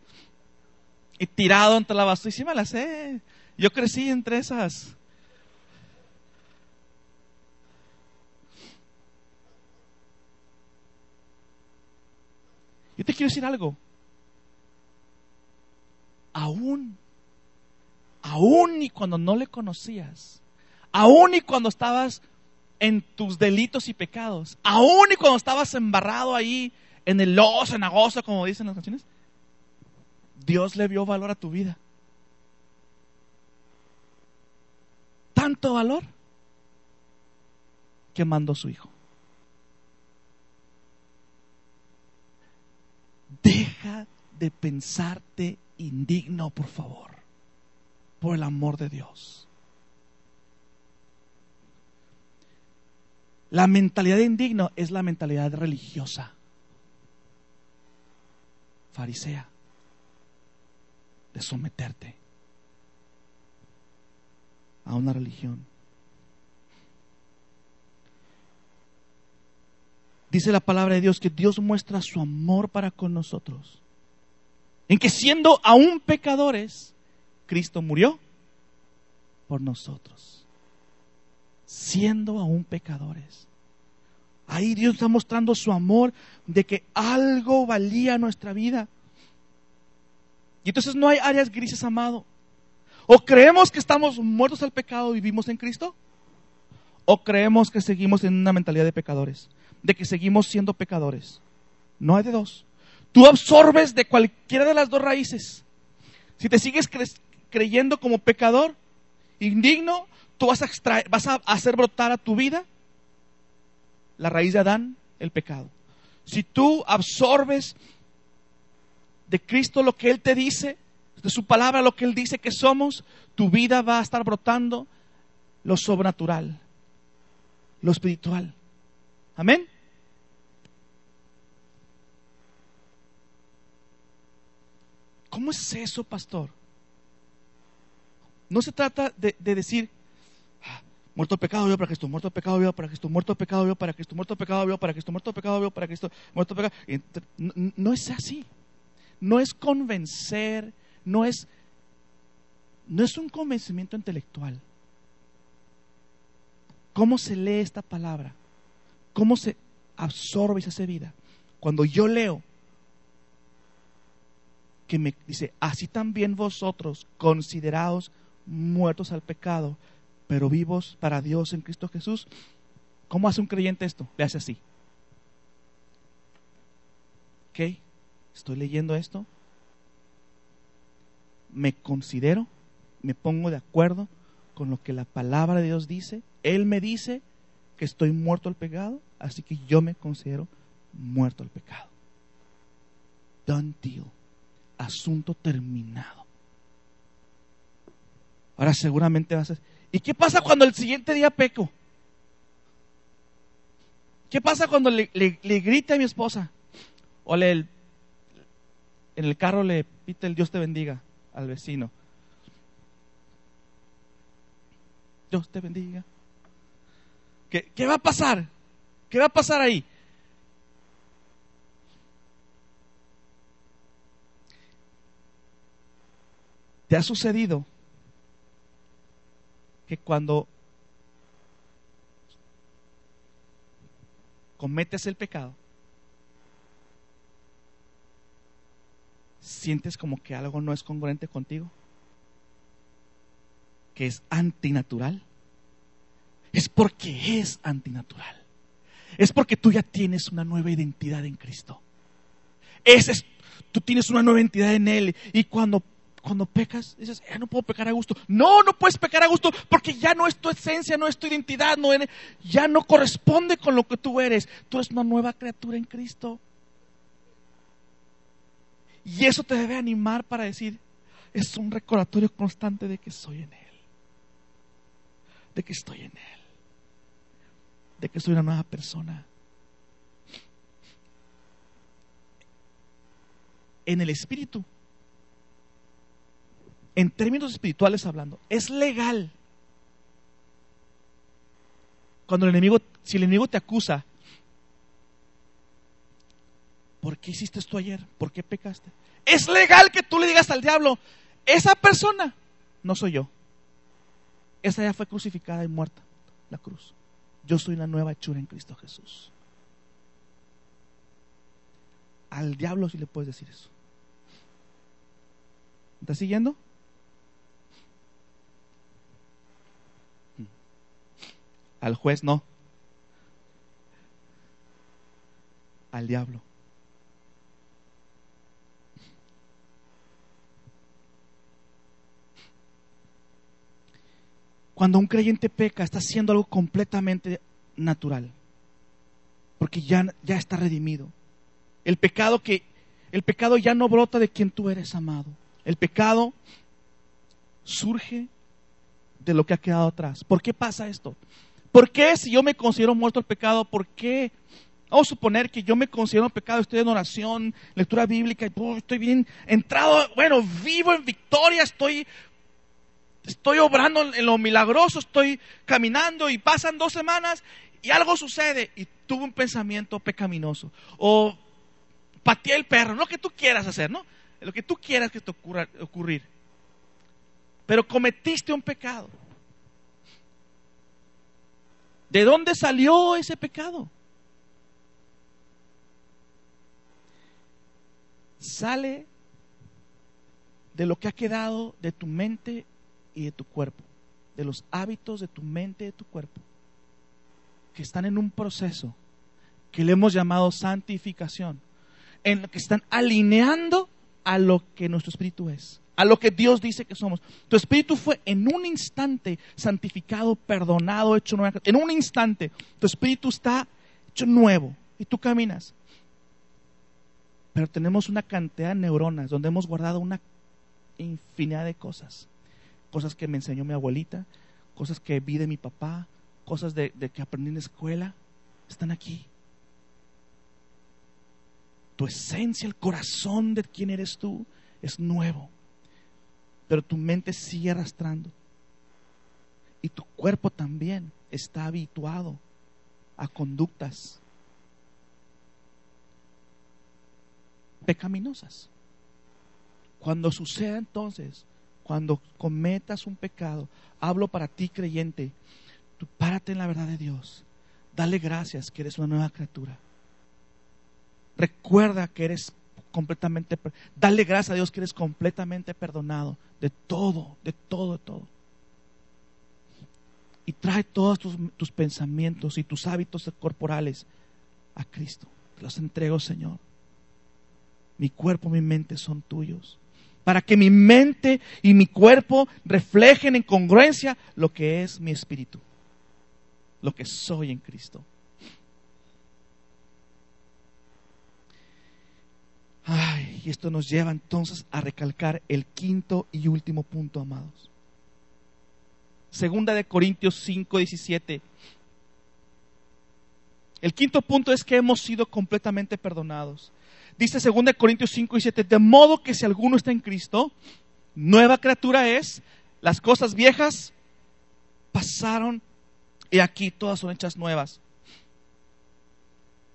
y tirado entre la basura. Y sí me la sé. Yo crecí entre esas. Yo te quiero decir algo. Aún, aún y cuando no le conocías, aún y cuando estabas en tus delitos y pecados, aún y cuando estabas embarrado ahí en el lodo cenagoso, como dicen las canciones, Dios le vio valor a tu vida. Tanto valor que mandó su hijo. Deja de pensarte indigno, por favor, por el amor de Dios. La mentalidad de indigno es la mentalidad religiosa, farisea, de someterte a una religión. Dice la palabra de Dios que Dios muestra su amor para con nosotros. En que siendo aún pecadores, Cristo murió por nosotros. Siendo aún pecadores. Ahí Dios está mostrando su amor de que algo valía nuestra vida. Y entonces no hay áreas grises, amado. O creemos que estamos muertos al pecado y vivimos en Cristo, o creemos que seguimos en una mentalidad de pecadores de que seguimos siendo pecadores. No hay de dos. Tú absorbes de cualquiera de las dos raíces. Si te sigues creyendo como pecador, indigno, tú vas a, vas a hacer brotar a tu vida la raíz de Adán, el pecado. Si tú absorbes de Cristo lo que Él te dice, de su palabra lo que Él dice que somos, tu vida va a estar brotando lo sobrenatural, lo espiritual. Amén. ¿Cómo es eso, pastor? No se trata de, decir, ah, muerto pecado, vivo para Cristo, muerto pecado, vivo para Cristo, muerto pecado, vivo para Cristo, muerto pecado, vivo para Cristo, muerto pecado, vivo para Cristo, muerto pecado. No, no es así. No es convencer, no es, no es un convencimiento intelectual. ¿Cómo se lee esta palabra? ¿Cómo se, absorbe y se hace vida. Cuando yo leo que me dice, así también vosotros, considerados muertos al pecado, pero vivos para Dios en Cristo Jesús, ¿cómo hace un creyente esto? Le hace así. ¿Ok? Estoy leyendo esto. Me considero, me pongo de acuerdo con lo que la palabra de Dios dice. Él me dice que estoy muerto al pecado, así que yo me considero muerto al pecado. Done deal. Asunto terminado. Ahora seguramente vas a... ¿Y qué pasa cuando el siguiente día peco? ¿Qué pasa cuando le, le, grita a mi esposa? O le, en el carro le pita el Dios te bendiga al vecino. Dios te bendiga. ¿Qué, ¿Qué va a pasar? ¿Qué va a pasar ahí? ¿Te ha sucedido que cuando cometes el pecado, sientes como que algo no es congruente contigo? ¿Que es antinatural? Es porque es antinatural. Es porque tú ya tienes una nueva identidad en Cristo. Ese es, tú tienes una nueva identidad en Él. Y cuando cuando pecas, dices, ya no puedo pecar a gusto. No, no puedes pecar a gusto porque ya no es tu esencia, no es tu identidad, no ya no corresponde con lo que tú eres. Tú eres una nueva criatura en Cristo. Y eso te debe animar para decir, es un recordatorio constante de que soy en Él. De que estoy en Él. De que soy una nueva persona. En el Espíritu en términos espirituales hablando, es legal. Cuando el enemigo, si el enemigo te acusa, ¿por qué hiciste esto ayer? ¿Por qué pecaste? Es legal que tú le digas al diablo, esa persona no soy yo. Esa ya fue crucificada y muerta, la cruz. Yo soy una nueva hechura en Cristo Jesús. Al diablo si le puedes decir eso. ¿Estás siguiendo? Al juez no. Al diablo. Cuando un creyente peca, está haciendo algo completamente natural. Porque ya, ya está redimido. El pecado que el pecado ya no brota de quien tú eres amado. El pecado surge de lo que ha quedado atrás. ¿Por qué pasa esto? ¿Por qué si yo me considero muerto al pecado, por qué? Vamos a suponer que yo me considero un pecado, estoy en oración, lectura bíblica, y estoy bien entrado, bueno, vivo en victoria, estoy, estoy obrando en lo milagroso, estoy caminando y pasan dos semanas y algo sucede y tuve un pensamiento pecaminoso. O pateé el perro, lo que tú quieras hacer, ¿no? Lo que tú quieras que te ocurra ocurrir. Pero cometiste un pecado. ¿De dónde salió ese pecado? Sale de lo que ha quedado de tu mente y de tu cuerpo, de los hábitos de tu mente y de tu cuerpo, que están en un proceso que le hemos llamado santificación, en lo que están alineando a lo que nuestro espíritu es a lo que Dios dice que somos. Tu espíritu fue en un instante santificado, perdonado, hecho nuevo. En un instante, tu espíritu está hecho nuevo y tú caminas. Pero tenemos una cantidad de neuronas donde hemos guardado una infinidad de cosas. Cosas que me enseñó mi abuelita, cosas que vi de mi papá, cosas de, que aprendí en la escuela. Están aquí. Tu esencia, el corazón de quién eres tú, es nuevo pero tu mente sigue arrastrando. Y tu cuerpo también está habituado a conductas pecaminosas. Cuando suceda entonces, cuando cometas un pecado, hablo para ti creyente, tú párate en la verdad de Dios. Dale gracias que eres una nueva criatura. Recuerda que eres completamente, dale gracias a Dios que eres completamente perdonado de todo, de todo, de todo. Y trae todos tus, tus pensamientos y tus hábitos corporales a Cristo. Te los entrego, Señor. Mi cuerpo, mi mente son tuyos. Para que mi mente y mi cuerpo reflejen en congruencia lo que es mi espíritu. Lo que soy en Cristo. Ay, y esto nos lleva entonces a recalcar el quinto y último punto, amados. Segunda de Corintios 5, 17. El quinto punto es que hemos sido completamente perdonados. Dice 2 Corintios 5 y 7, de modo que si alguno está en Cristo, nueva criatura es, las cosas viejas pasaron y aquí todas son hechas nuevas.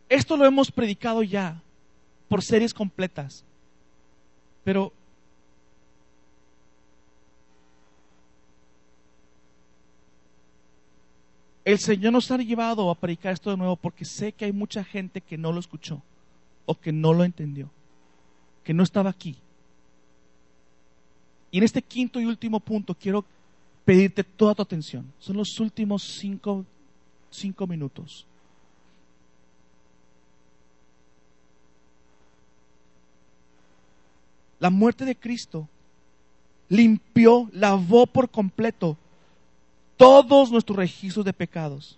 Esto lo hemos predicado ya por series completas, pero el Señor nos ha llevado a predicar esto de nuevo porque sé que hay mucha gente que no lo escuchó o que no lo entendió, que no estaba aquí. Y en este quinto y último punto quiero pedirte toda tu atención. Son los últimos cinco, cinco minutos. La muerte de Cristo limpió, lavó por completo todos nuestros registros de pecados.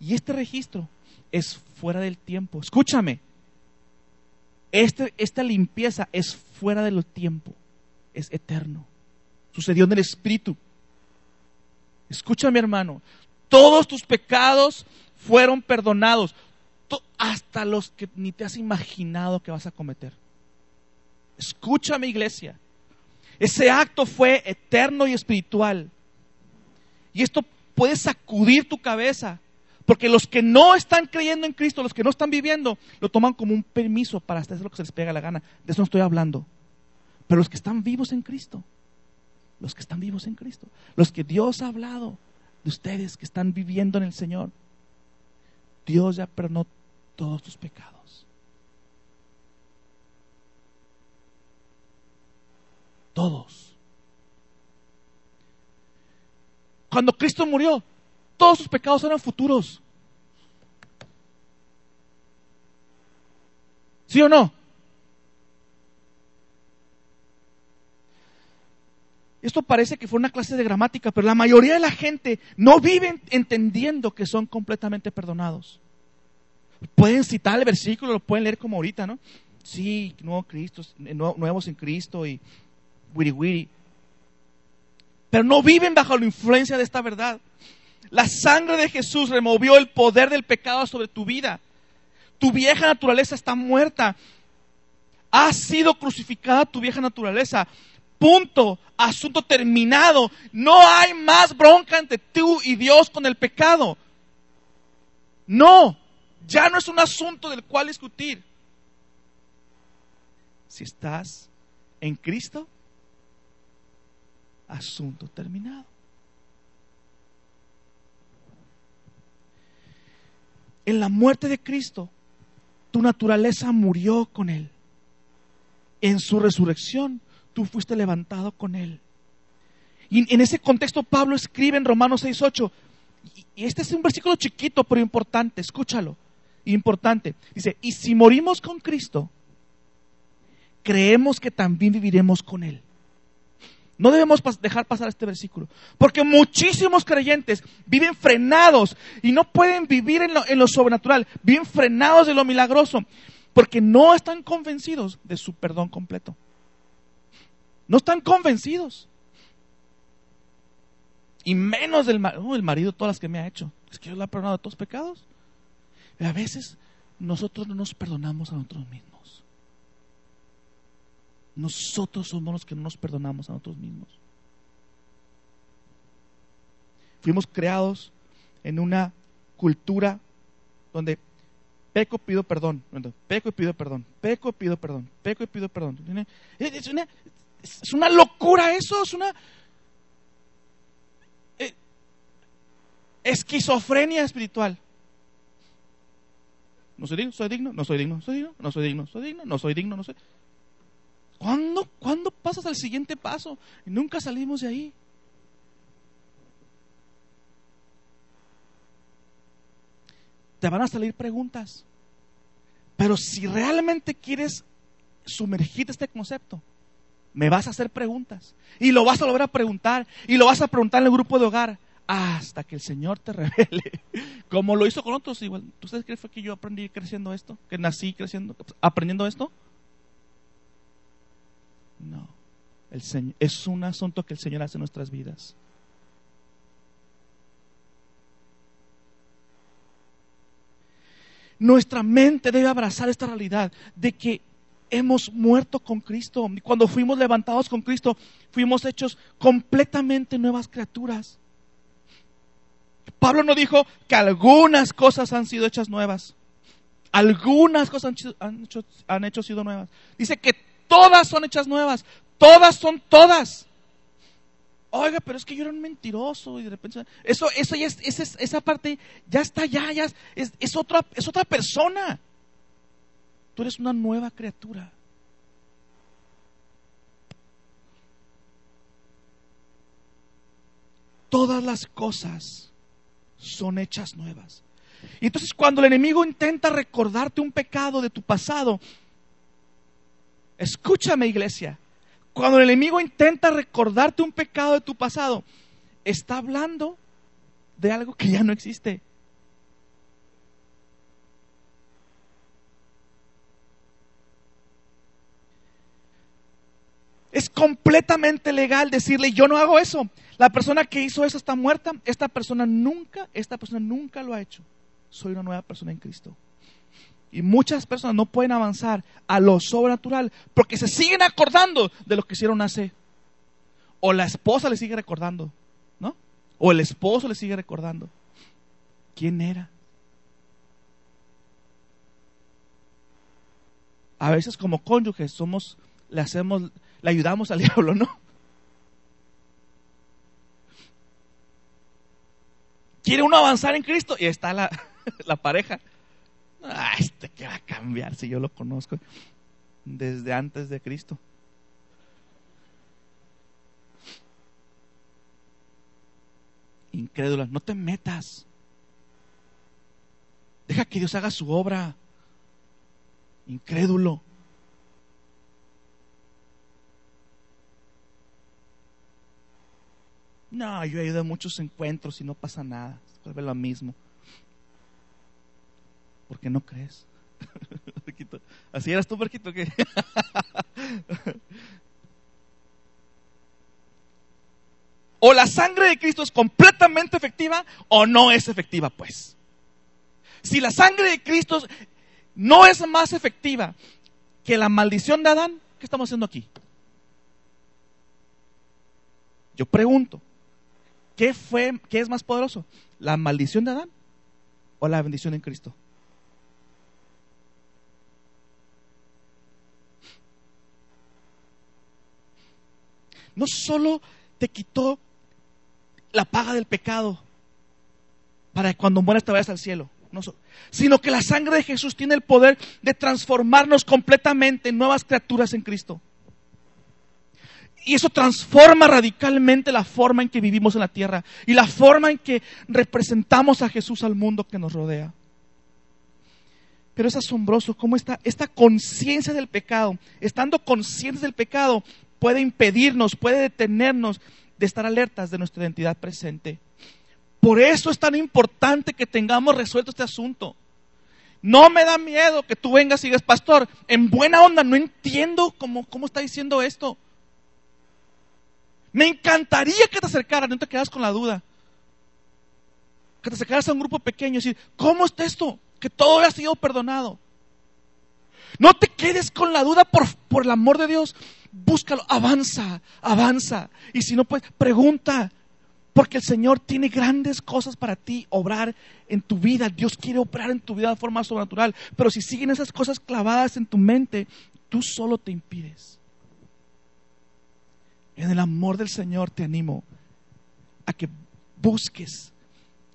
Y este registro es fuera del tiempo. Escúchame. Este, esta limpieza es fuera del tiempo. Es eterno. Sucedió en el Espíritu. Escúchame, hermano. Todos tus pecados fueron perdonados. Hasta los que ni te has imaginado que vas a cometer. Escúchame, iglesia. Ese acto fue eterno y espiritual. Y esto puede sacudir tu cabeza. Porque los que no están creyendo en Cristo, los que no están viviendo, lo toman como un permiso para hacer lo que se les pega la gana. De eso no estoy hablando. Pero los que están vivos en Cristo, los que están vivos en Cristo, los que Dios ha hablado de ustedes que están viviendo en el Señor, Dios ya perdonó todos tus pecados. Todos. Cuando Cristo murió, todos sus pecados eran futuros. ¿Sí o no? Esto parece que fue una clase de gramática, pero la mayoría de la gente no vive entendiendo que son completamente perdonados. Pueden citar el versículo, lo pueden leer como ahorita, ¿no? Sí, nuevo Cristo, nuevos en Cristo y Pero no viven bajo la influencia de esta verdad. La sangre de Jesús removió el poder del pecado sobre tu vida. Tu vieja naturaleza está muerta. Ha sido crucificada tu vieja naturaleza. Punto. Asunto terminado. No hay más bronca entre tú y Dios con el pecado. No. Ya no es un asunto del cual discutir. Si estás en Cristo, asunto terminado. en la muerte de Cristo, tu naturaleza murió con Él. En su resurrección, tú fuiste levantado con Él. Y en ese contexto Pablo escribe en Romanos 6.8, y este es un versículo chiquito pero importante, escúchalo, importante. Dice, y si morimos con Cristo, creemos que también viviremos con Él. No debemos dejar pasar este versículo, porque muchísimos creyentes viven frenados y no pueden vivir en lo, sobrenatural, viven frenados de lo milagroso, porque no están convencidos de su perdón completo. No están convencidos. Y menos del oh, el marido, todas las que me ha hecho. Es que Dios le ha perdonado todos los pecados. Y a veces nosotros no nos perdonamos a nosotros mismos. Nosotros somos los que no nos perdonamos a nosotros mismos. Fuimos creados en una cultura donde peco, pido perdón, peco y pido perdón, peco y pido perdón, peco y pido perdón. Es una, locura eso, es una eh, esquizofrenia espiritual. No soy digno, soy digno, no soy digno, soy digno, no soy digno, soy digno, no soy digno, no soy. ¿Cuándo, ¿Cuándo pasas al siguiente paso? Y nunca salimos de ahí. Te van a salir preguntas. Pero si realmente quieres sumergirte este concepto, me vas a hacer preguntas. Y lo vas a volver a preguntar. Y lo vas a preguntar en el grupo de hogar. Hasta que el Señor te revele. Como lo hizo con otros. Igual, ¿tú sabes qué fue que yo aprendí creciendo esto? Que nací creciendo, aprendiendo esto. No. El Señor, es un asunto que el Señor hace en nuestras vidas. nuestra mente debe abrazar esta realidad de que hemos muerto con Cristo. Cuando fuimos levantados con Cristo, fuimos hechos completamente nuevas criaturas. Pablo no dijo que algunas cosas han sido hechas nuevas. Algunas cosas han, hecho, han hecho sido nuevas. Dice que todas son hechas nuevas. Todas son todas. Oiga, pero es que yo era un mentiroso y de repente eso, eso ya es, esa, parte ya está ya, ya es, es, otra, es otra persona. Tú eres una nueva criatura. Todas las cosas son hechas nuevas. Y entonces cuando el enemigo intenta recordarte un pecado de tu pasado, escúchame iglesia, cuando el enemigo intenta recordarte un pecado de tu pasado, está hablando de algo que ya no existe. Es completamente legal decirle, yo no hago eso. La persona que hizo eso está muerta. Esta persona nunca, esta persona nunca lo ha hecho. Soy una nueva persona en Cristo. Y muchas personas no pueden avanzar a lo sobrenatural porque se siguen acordando de lo que hicieron hace. O la esposa le sigue recordando, ¿no? O el esposo le sigue recordando. ¿Quién era? A veces como cónyuges somos, le hacemos, le ayudamos al diablo, ¿no? Quiere uno avanzar en Cristo y está la, la pareja. Ah, este que va a cambiar si yo lo conozco desde antes de Cristo. Incrédula, no te metas. Deja que Dios haga su obra. Incrédulo. No, yo he ido a muchos encuentros y no pasa nada. Es lo mismo. ¿Por qué no crees? Así eras tú, Marquito. o la sangre de Cristo es completamente efectiva o no es efectiva, pues. Si la sangre de Cristo no es más efectiva que la maldición de Adán, ¿qué estamos haciendo aquí? Yo pregunto, ¿Qué, fue, ¿Qué es más poderoso? ¿La maldición de Adán o la bendición en Cristo? No solo te quitó la paga del pecado para que cuando mueras te vayas al cielo, sino que la sangre de Jesús tiene el poder de transformarnos completamente en nuevas criaturas en Cristo. Y eso transforma radicalmente la forma en que vivimos en la tierra y la forma en que representamos a Jesús al mundo que nos rodea. Pero es asombroso cómo esta, esta conciencia del pecado, estando conscientes del pecado, puede impedirnos, puede detenernos de estar alertas de nuestra identidad presente. Por eso es tan importante que tengamos resuelto este asunto. No me da miedo que tú vengas y digas, pastor, en buena onda, no entiendo cómo, cómo está diciendo esto. Me encantaría que te acercaras, no te quedas con la duda. Que te acercaras a un grupo pequeño y decir, ¿cómo está esto? Que todo ha sido perdonado. No te quedes con la duda por, por el amor de Dios. Búscalo, avanza, avanza. Y si no, pues pregunta. Porque el Señor tiene grandes cosas para ti, obrar en tu vida. Dios quiere obrar en tu vida de forma sobrenatural. Pero si siguen esas cosas clavadas en tu mente, tú solo te impides. En el amor del Señor te animo a que busques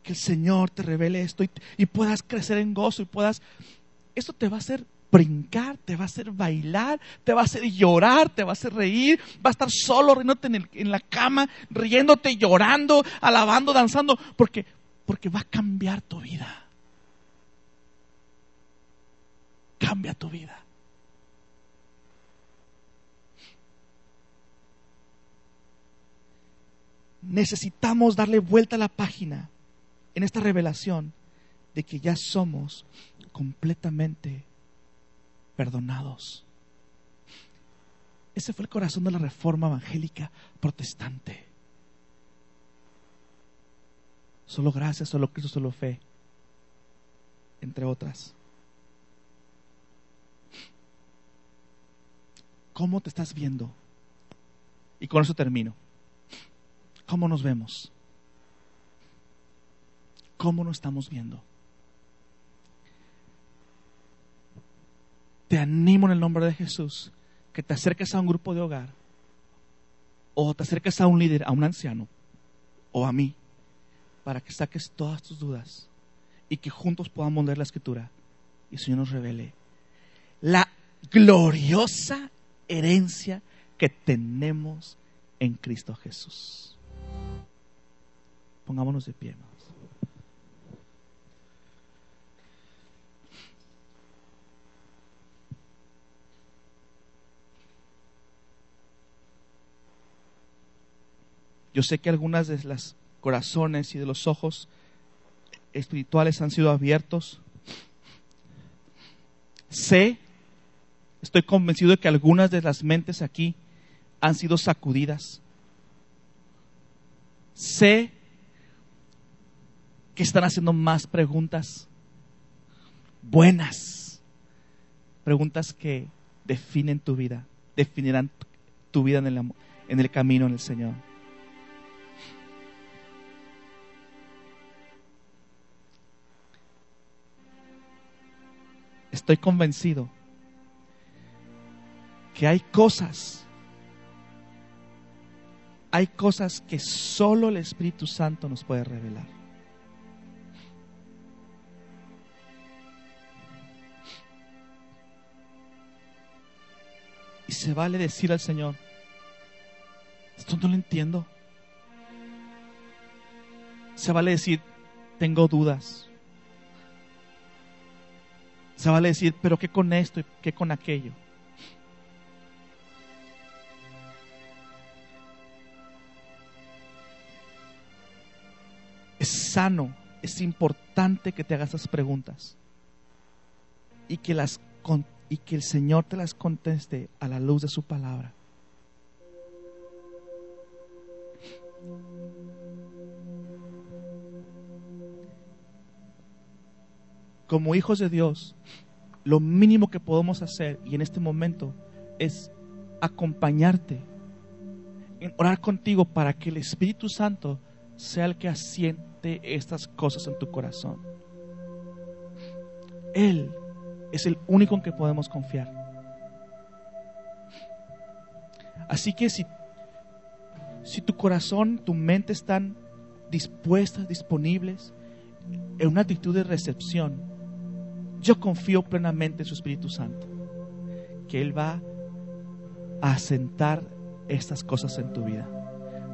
que el Señor te revele esto y, puedas crecer en gozo y puedas... Esto te va a hacer brincar, te va a hacer bailar, te va a hacer llorar, te va a hacer reír, va a estar solo riéndote en, en la cama, riéndote, llorando, alabando, danzando, porque, porque va a cambiar tu vida. Cambia tu vida. necesitamos darle vuelta a la página en esta revelación de que ya somos completamente perdonados. Ese fue el corazón de la reforma evangélica protestante. Solo gracia, solo Cristo, solo fe, entre otras. ¿Cómo te estás viendo? Y con eso termino. ¿Cómo nos vemos? ¿Cómo nos estamos viendo? Te animo en el nombre de Jesús que te acerques a un grupo de hogar o te acerques a un líder, a un anciano o a mí, para que saques todas tus dudas y que juntos podamos leer la escritura y el Señor nos revele la gloriosa herencia que tenemos en Cristo Jesús. Pongámonos de pie, hermanos. Yo sé que algunas de las corazones y de los ojos espirituales han sido abiertos. Sé, estoy convencido de que algunas de las mentes aquí han sido sacudidas. Sé que están haciendo más preguntas buenas, preguntas que definen tu vida, definirán tu vida en el, en el camino en el Señor. Estoy convencido que hay cosas, hay cosas que solo el Espíritu Santo nos puede revelar. Y se vale decir al Señor, esto no lo entiendo. Se vale decir, tengo dudas. Se vale decir, pero ¿qué con esto y qué con aquello? Es sano, es importante que te hagas esas preguntas y que, las, y que el Señor te las conteste a la luz de su palabra. Como hijos de Dios, lo mínimo que podemos hacer y en este momento es acompañarte, en orar contigo para que el Espíritu Santo sea el que asiente estas cosas en tu corazón. Él es el único en que podemos confiar. Así que si, si tu corazón, tu mente están dispuestas, disponibles, en una actitud de recepción, yo confío plenamente en su Espíritu Santo, que Él va a asentar estas cosas en tu vida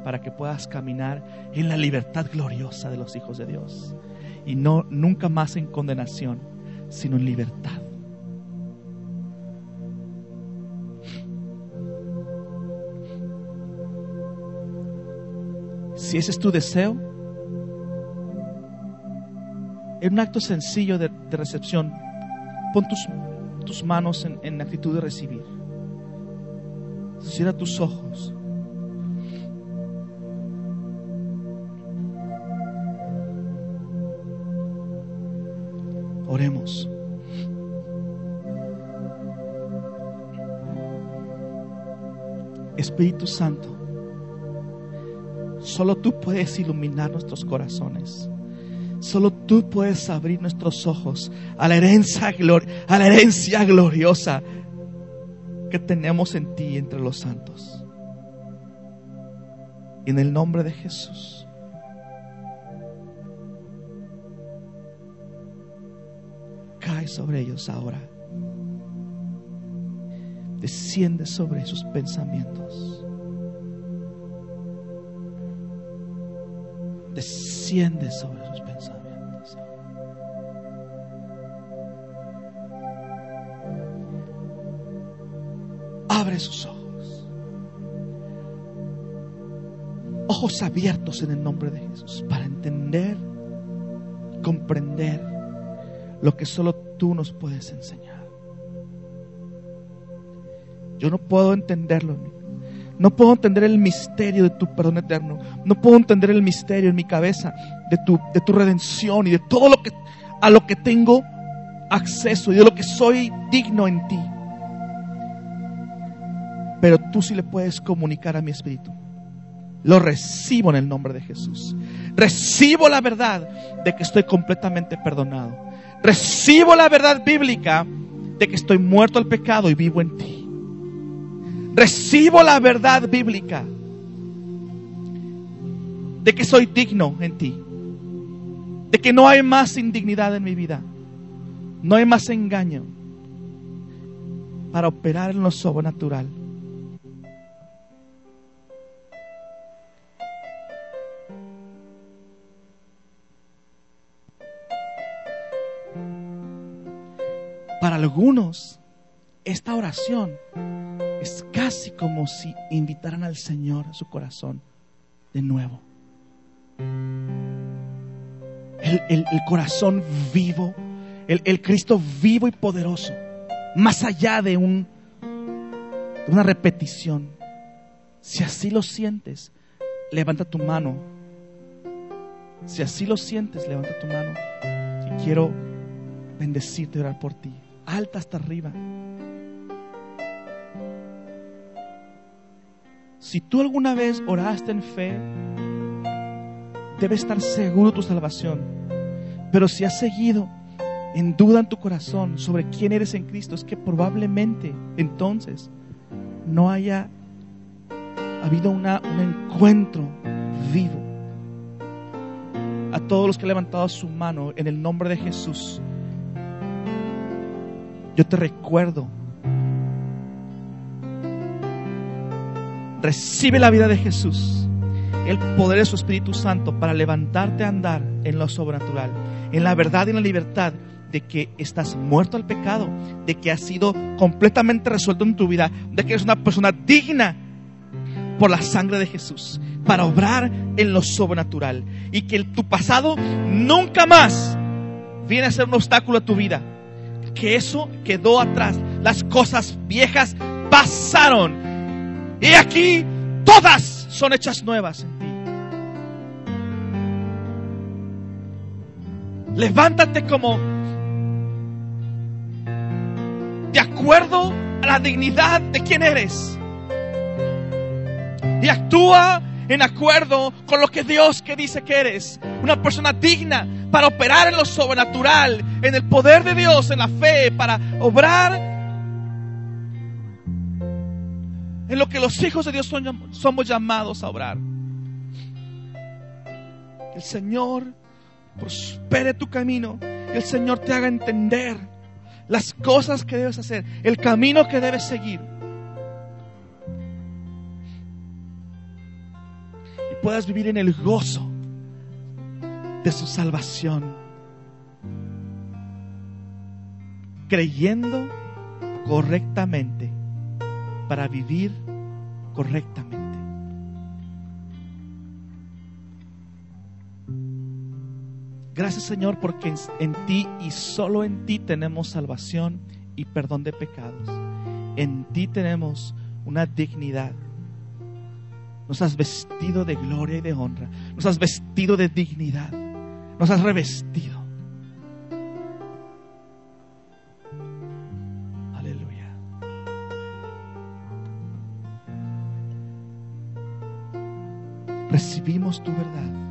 para que puedas caminar en la libertad gloriosa de los hijos de Dios y no nunca más en condenación, sino en libertad. Si ese es tu deseo, en un acto sencillo de, recepción, pon tus, manos en, en actitud de recibir. Cierra tus ojos. Oremos. Espíritu Santo, solo tú puedes iluminar nuestros corazones. Solo tú puedes abrir nuestros ojos a la herencia, a la herencia gloriosa que tenemos en ti entre los santos. En el nombre de Jesús. Cae sobre ellos ahora. Desciende sobre sus pensamientos. Desciende sobre sus sus ojos. Ojos abiertos en el nombre de Jesús para entender, comprender lo que solo tú nos puedes enseñar. Yo no puedo entenderlo. No puedo entender el misterio de tu perdón eterno. No puedo entender el misterio en mi cabeza de tu, de tu redención y de todo lo que a lo que tengo acceso y de lo que soy digno en ti. Pero tú sí le puedes comunicar a mi espíritu. Lo recibo en el nombre de Jesús. Recibo la verdad de que estoy completamente perdonado. Recibo la verdad bíblica de que estoy muerto al pecado y vivo en ti. Recibo la verdad bíblica de que soy digno en ti. De que no hay más indignidad en mi vida. No hay más engaño para operar en lo sobrenatural. Para algunos, esta oración es casi como si invitaran al Señor a su corazón de nuevo. El, corazón vivo, el, Cristo vivo y poderoso, más allá de, de una repetición. Si así lo sientes, levanta tu mano. Si así lo sientes, levanta tu mano. Y quiero bendecirte y orar por ti alta hasta arriba. Si tú alguna vez oraste en fe, debes estar seguro de tu salvación. Pero si has seguido en duda en tu corazón sobre quién eres en Cristo, es que probablemente entonces no haya habido una, un encuentro vivo. A todos los que han levantado su mano en el nombre de Jesús, yo te recuerdo. Recibe la vida de Jesús, el poder de su Espíritu Santo para levantarte a andar en lo sobrenatural, en la verdad y en la libertad de que estás muerto al pecado, de que has sido completamente resuelto en tu vida, de que eres una persona digna por la sangre de Jesús, para obrar en lo sobrenatural y que tu pasado nunca más viene a ser un obstáculo a tu vida que eso quedó atrás. Las cosas viejas pasaron. Y aquí todas son hechas nuevas en ti. Levántate como de acuerdo a la dignidad de quien eres. Y actúa en acuerdo con lo que Dios que dice que eres. Una persona digna para operar en lo sobrenatural, en el poder de Dios, en la fe, para obrar en lo que los hijos de Dios somos llamados a obrar. El Señor prospere tu camino, el Señor te haga entender las cosas que debes hacer, el camino que debes seguir. Puedas vivir en el gozo de su salvación. Creyendo correctamente para vivir correctamente. Gracias Señor porque en, ti y solo en ti tenemos salvación y perdón de pecados. En ti tenemos una dignidad nos has vestido de gloria y de honra. Nos has vestido de dignidad. Nos has revestido. Aleluya. Recibimos tu verdad.